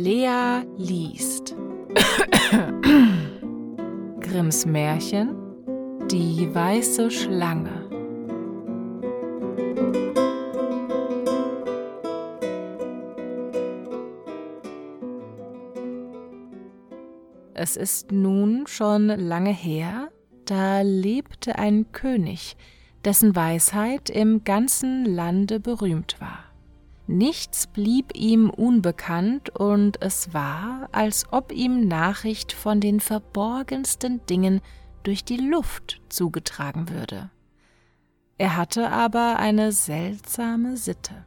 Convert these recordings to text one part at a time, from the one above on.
Lea liest Grimms Märchen Die weiße Schlange Es ist nun schon lange her, da lebte ein König, dessen Weisheit im ganzen Lande berühmt war. Nichts blieb ihm unbekannt, und es war, als ob ihm Nachricht von den verborgensten Dingen durch die Luft zugetragen würde. Er hatte aber eine seltsame Sitte.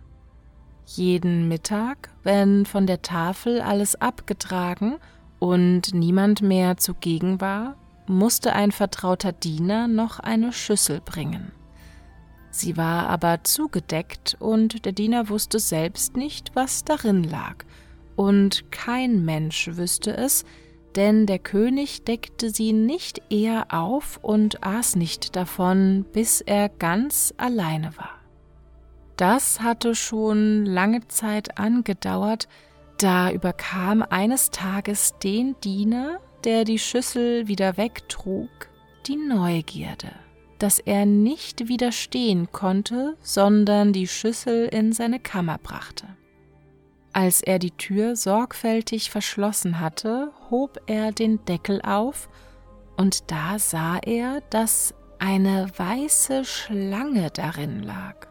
Jeden Mittag, wenn von der Tafel alles abgetragen und niemand mehr zugegen war, musste ein vertrauter Diener noch eine Schüssel bringen. Sie war aber zugedeckt, und der Diener wusste selbst nicht, was darin lag, und kein Mensch wüsste es, denn der König deckte sie nicht eher auf und aß nicht davon, bis er ganz alleine war. Das hatte schon lange Zeit angedauert, da überkam eines Tages den Diener, der die Schüssel wieder wegtrug, die Neugierde dass er nicht widerstehen konnte, sondern die Schüssel in seine Kammer brachte. Als er die Tür sorgfältig verschlossen hatte, hob er den Deckel auf, und da sah er, dass eine weiße Schlange darin lag.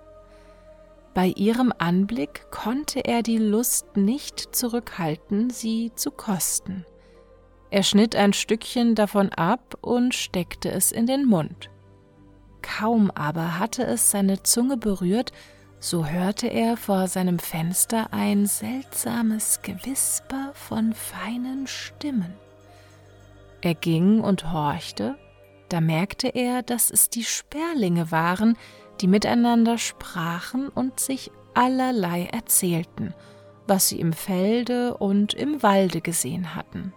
Bei ihrem Anblick konnte er die Lust nicht zurückhalten, sie zu kosten. Er schnitt ein Stückchen davon ab und steckte es in den Mund. Kaum aber hatte es seine Zunge berührt, so hörte er vor seinem Fenster ein seltsames Gewisper von feinen Stimmen. Er ging und horchte, da merkte er, dass es die Sperlinge waren, die miteinander sprachen und sich allerlei erzählten, was sie im Felde und im Walde gesehen hatten.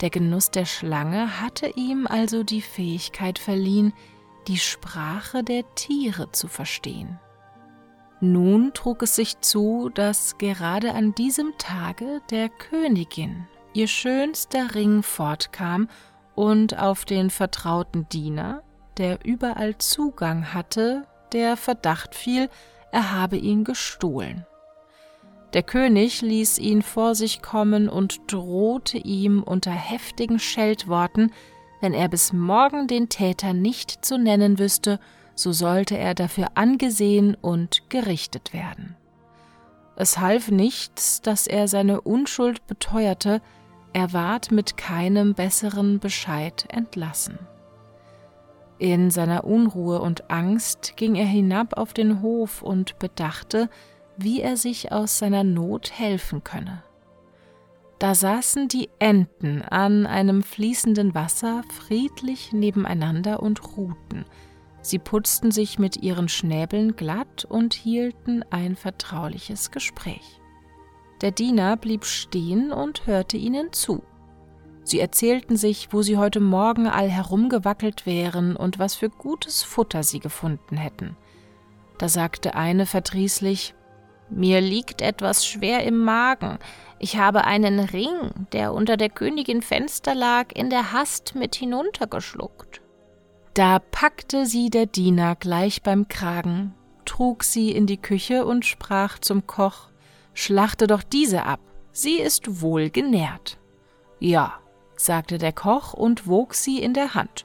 Der Genuss der Schlange hatte ihm also die Fähigkeit verliehen, die Sprache der Tiere zu verstehen. Nun trug es sich zu, dass gerade an diesem Tage der Königin ihr schönster Ring fortkam und auf den vertrauten Diener, der überall Zugang hatte, der Verdacht fiel, er habe ihn gestohlen. Der König ließ ihn vor sich kommen und drohte ihm unter heftigen Scheltworten, wenn er bis morgen den Täter nicht zu nennen wüsste, so sollte er dafür angesehen und gerichtet werden. Es half nichts, dass er seine Unschuld beteuerte, er ward mit keinem besseren Bescheid entlassen. In seiner Unruhe und Angst ging er hinab auf den Hof und bedachte, wie er sich aus seiner Not helfen könne. Da saßen die Enten an einem fließenden Wasser friedlich nebeneinander und ruhten. Sie putzten sich mit ihren Schnäbeln glatt und hielten ein vertrauliches Gespräch. Der Diener blieb stehen und hörte ihnen zu. Sie erzählten sich, wo sie heute Morgen all herumgewackelt wären und was für gutes Futter sie gefunden hätten. Da sagte eine verdrießlich Mir liegt etwas schwer im Magen, ich habe einen Ring, der unter der Königin Fenster lag, in der Hast mit hinuntergeschluckt. Da packte sie der Diener gleich beim Kragen, trug sie in die Küche und sprach zum Koch Schlachte doch diese ab, sie ist wohl genährt. Ja, sagte der Koch und wog sie in der Hand.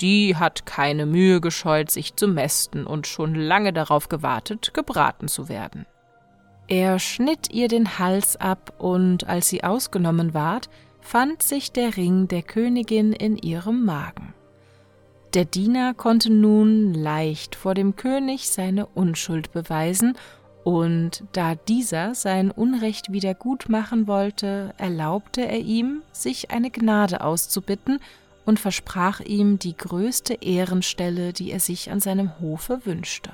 Die hat keine Mühe gescheut, sich zu mästen und schon lange darauf gewartet, gebraten zu werden. Er schnitt ihr den Hals ab, und als sie ausgenommen ward, fand sich der Ring der Königin in ihrem Magen. Der Diener konnte nun leicht vor dem König seine Unschuld beweisen, und da dieser sein Unrecht wieder gut machen wollte, erlaubte er ihm, sich eine Gnade auszubitten und versprach ihm die größte Ehrenstelle, die er sich an seinem Hofe wünschte.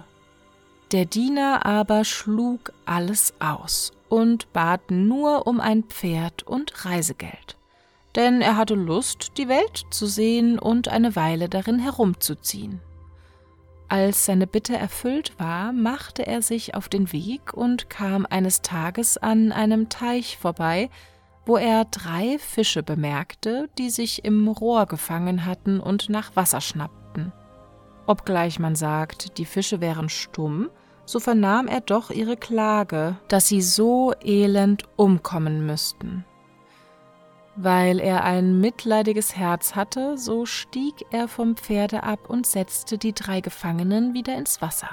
Der Diener aber schlug alles aus und bat nur um ein Pferd und Reisegeld, denn er hatte Lust, die Welt zu sehen und eine Weile darin herumzuziehen. Als seine Bitte erfüllt war, machte er sich auf den Weg und kam eines Tages an einem Teich vorbei, wo er drei Fische bemerkte, die sich im Rohr gefangen hatten und nach Wasser schnappten. Obgleich man sagt, die Fische wären stumm, so vernahm er doch ihre Klage, dass sie so elend umkommen müssten. Weil er ein mitleidiges Herz hatte, so stieg er vom Pferde ab und setzte die drei Gefangenen wieder ins Wasser.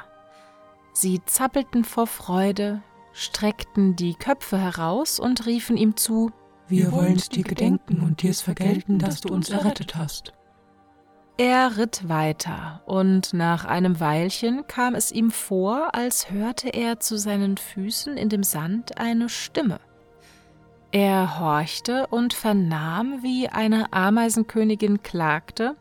Sie zappelten vor Freude, streckten die Köpfe heraus und riefen ihm zu Wir wollen dir gedenken und dir's vergelten, dass du uns errettet hast. Er ritt weiter, und nach einem Weilchen kam es ihm vor, als hörte er zu seinen Füßen in dem Sand eine Stimme. Er horchte und vernahm, wie eine Ameisenkönigin klagte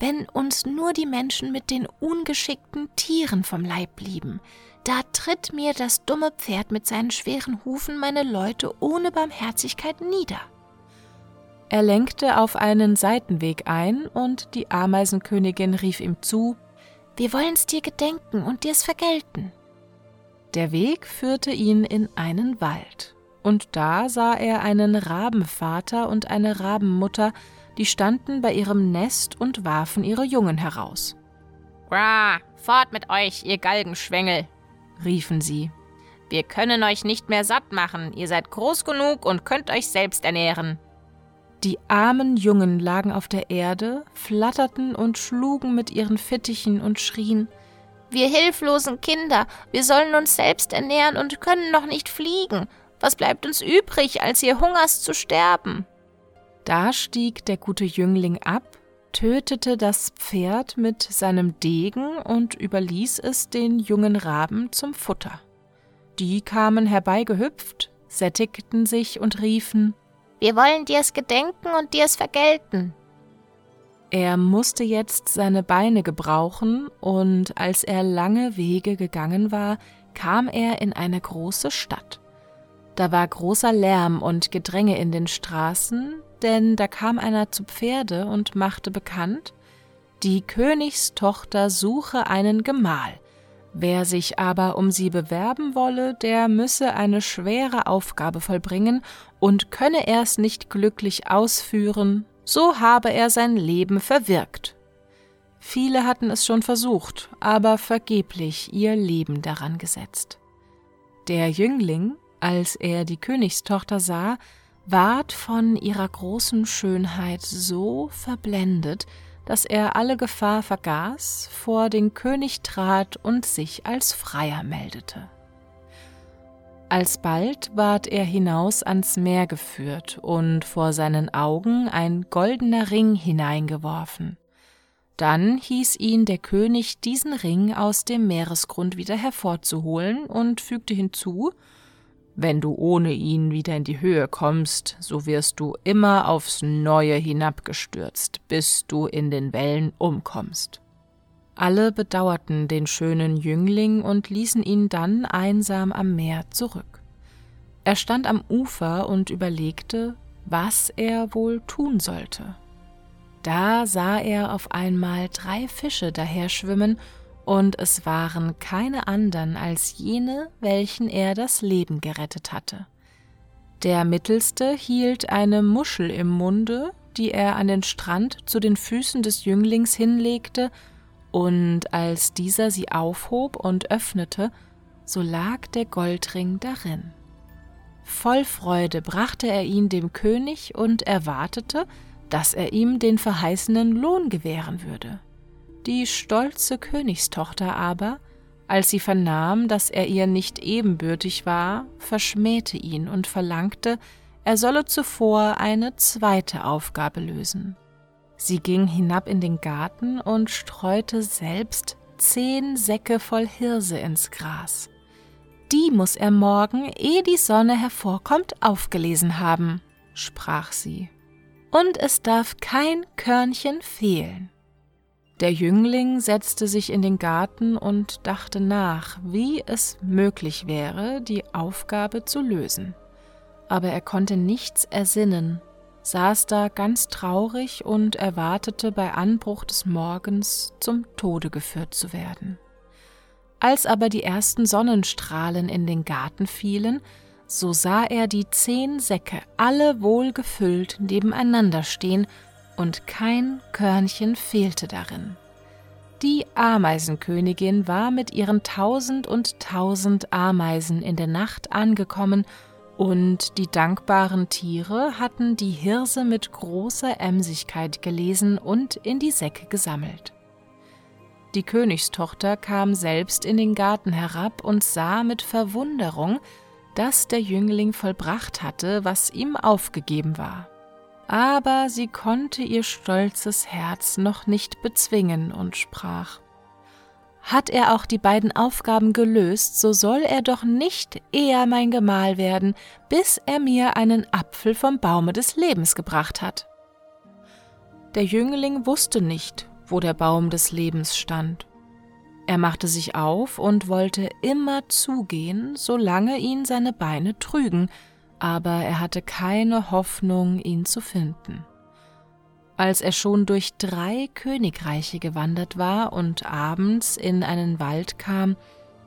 Wenn uns nur die Menschen mit den ungeschickten Tieren vom Leib blieben, da tritt mir das dumme Pferd mit seinen schweren Hufen meine Leute ohne Barmherzigkeit nieder. Er lenkte auf einen Seitenweg ein, und die Ameisenkönigin rief ihm zu Wir wollen's dir gedenken und dir's vergelten. Der Weg führte ihn in einen Wald und da sah er einen Rabenvater und eine Rabenmutter, die standen bei ihrem Nest und warfen ihre Jungen heraus. Gra, fort mit euch, ihr Galgenschwengel, riefen sie. Wir können euch nicht mehr satt machen, ihr seid groß genug und könnt euch selbst ernähren. Die armen Jungen lagen auf der Erde, flatterten und schlugen mit ihren Fittichen und schrien Wir hilflosen Kinder, wir sollen uns selbst ernähren und können noch nicht fliegen. Was bleibt uns übrig, als ihr Hungers zu sterben? Da stieg der gute Jüngling ab, tötete das Pferd mit seinem Degen und überließ es den jungen Raben zum Futter. Die kamen herbeigehüpft, sättigten sich und riefen Wir wollen dir's gedenken und dir's vergelten. Er musste jetzt seine Beine gebrauchen, und als er lange Wege gegangen war, kam er in eine große Stadt. Da war großer Lärm und Gedränge in den Straßen, denn da kam einer zu Pferde und machte bekannt, die Königstochter suche einen Gemahl. Wer sich aber um sie bewerben wolle, der müsse eine schwere Aufgabe vollbringen, und könne er's nicht glücklich ausführen, so habe er sein Leben verwirkt. Viele hatten es schon versucht, aber vergeblich ihr Leben daran gesetzt. Der Jüngling, als er die Königstochter sah, ward von ihrer großen Schönheit so verblendet, dass er alle Gefahr vergaß, vor den König trat und sich als Freier meldete. Alsbald ward er hinaus ans Meer geführt und vor seinen Augen ein goldener Ring hineingeworfen. Dann hieß ihn der König, diesen Ring aus dem Meeresgrund wieder hervorzuholen und fügte hinzu, wenn du ohne ihn wieder in die Höhe kommst, so wirst du immer aufs Neue hinabgestürzt, bis du in den Wellen umkommst. Alle bedauerten den schönen Jüngling und ließen ihn dann einsam am Meer zurück. Er stand am Ufer und überlegte, was er wohl tun sollte. Da sah er auf einmal drei Fische daherschwimmen und es waren keine andern als jene, welchen er das Leben gerettet hatte. Der mittelste hielt eine Muschel im Munde, die er an den Strand zu den Füßen des Jünglings hinlegte, und als dieser sie aufhob und öffnete, so lag der Goldring darin. Voll Freude brachte er ihn dem König und erwartete, dass er ihm den verheißenen Lohn gewähren würde. Die stolze Königstochter aber, als sie vernahm, dass er ihr nicht ebenbürtig war, verschmähte ihn und verlangte, er solle zuvor eine zweite Aufgabe lösen. Sie ging hinab in den Garten und streute selbst zehn Säcke voll Hirse ins Gras. Die muss er morgen, ehe die Sonne hervorkommt, aufgelesen haben, sprach sie. Und es darf kein Körnchen fehlen. Der Jüngling setzte sich in den Garten und dachte nach, wie es möglich wäre, die Aufgabe zu lösen. Aber er konnte nichts ersinnen, saß da ganz traurig und erwartete bei Anbruch des Morgens zum Tode geführt zu werden. Als aber die ersten Sonnenstrahlen in den Garten fielen, so sah er die zehn Säcke alle wohl gefüllt nebeneinander stehen, und kein Körnchen fehlte darin. Die Ameisenkönigin war mit ihren tausend und tausend Ameisen in der Nacht angekommen, und die dankbaren Tiere hatten die Hirse mit großer Emsigkeit gelesen und in die Säcke gesammelt. Die Königstochter kam selbst in den Garten herab und sah mit Verwunderung, dass der Jüngling vollbracht hatte, was ihm aufgegeben war. Aber sie konnte ihr stolzes Herz noch nicht bezwingen und sprach Hat er auch die beiden Aufgaben gelöst, so soll er doch nicht eher mein Gemahl werden, bis er mir einen Apfel vom Baume des Lebens gebracht hat. Der Jüngling wusste nicht, wo der Baum des Lebens stand er machte sich auf und wollte immer zugehen, solange ihn seine Beine trügen, aber er hatte keine Hoffnung, ihn zu finden. Als er schon durch drei Königreiche gewandert war und abends in einen Wald kam,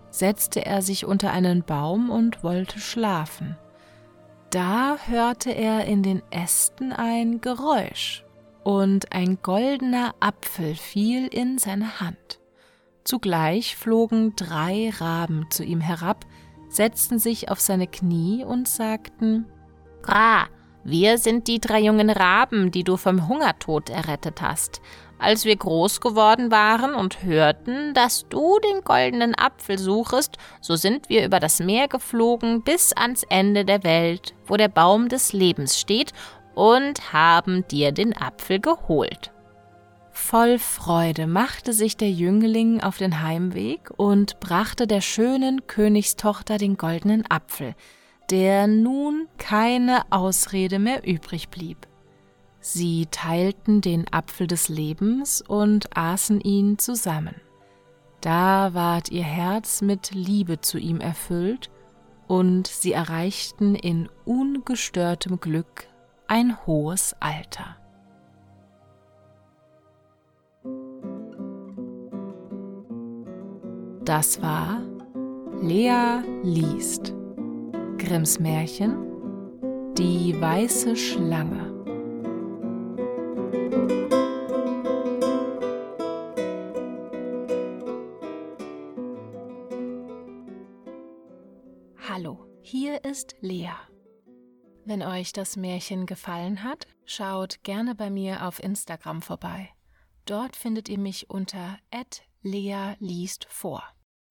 setzte er sich unter einen Baum und wollte schlafen. Da hörte er in den Ästen ein Geräusch, und ein goldener Apfel fiel in seine Hand. Zugleich flogen drei Raben zu ihm herab, setzten sich auf seine Knie und sagten Gra, wir sind die drei jungen Raben, die du vom Hungertod errettet hast. Als wir groß geworden waren und hörten, dass du den goldenen Apfel suchest, so sind wir über das Meer geflogen bis ans Ende der Welt, wo der Baum des Lebens steht, und haben dir den Apfel geholt. Voll Freude machte sich der Jüngling auf den Heimweg und brachte der schönen Königstochter den goldenen Apfel, der nun keine Ausrede mehr übrig blieb. Sie teilten den Apfel des Lebens und aßen ihn zusammen. Da ward ihr Herz mit Liebe zu ihm erfüllt, und sie erreichten in ungestörtem Glück ein hohes Alter. Das war Lea liest. Grimms Märchen Die weiße Schlange. Hallo, hier ist Lea. Wenn euch das Märchen gefallen hat, schaut gerne bei mir auf Instagram vorbei. Dort findet ihr mich unter Lea liest vor.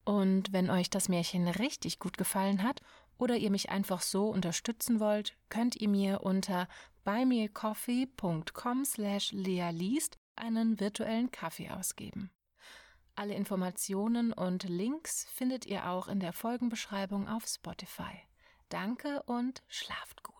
Und wenn euch das Märchen richtig gut gefallen hat oder ihr mich einfach so unterstützen wollt, könnt ihr mir unter buymeacoffee.com slash lealiest einen virtuellen Kaffee ausgeben. Alle Informationen und Links findet ihr auch in der Folgenbeschreibung auf Spotify. Danke und schlaft gut.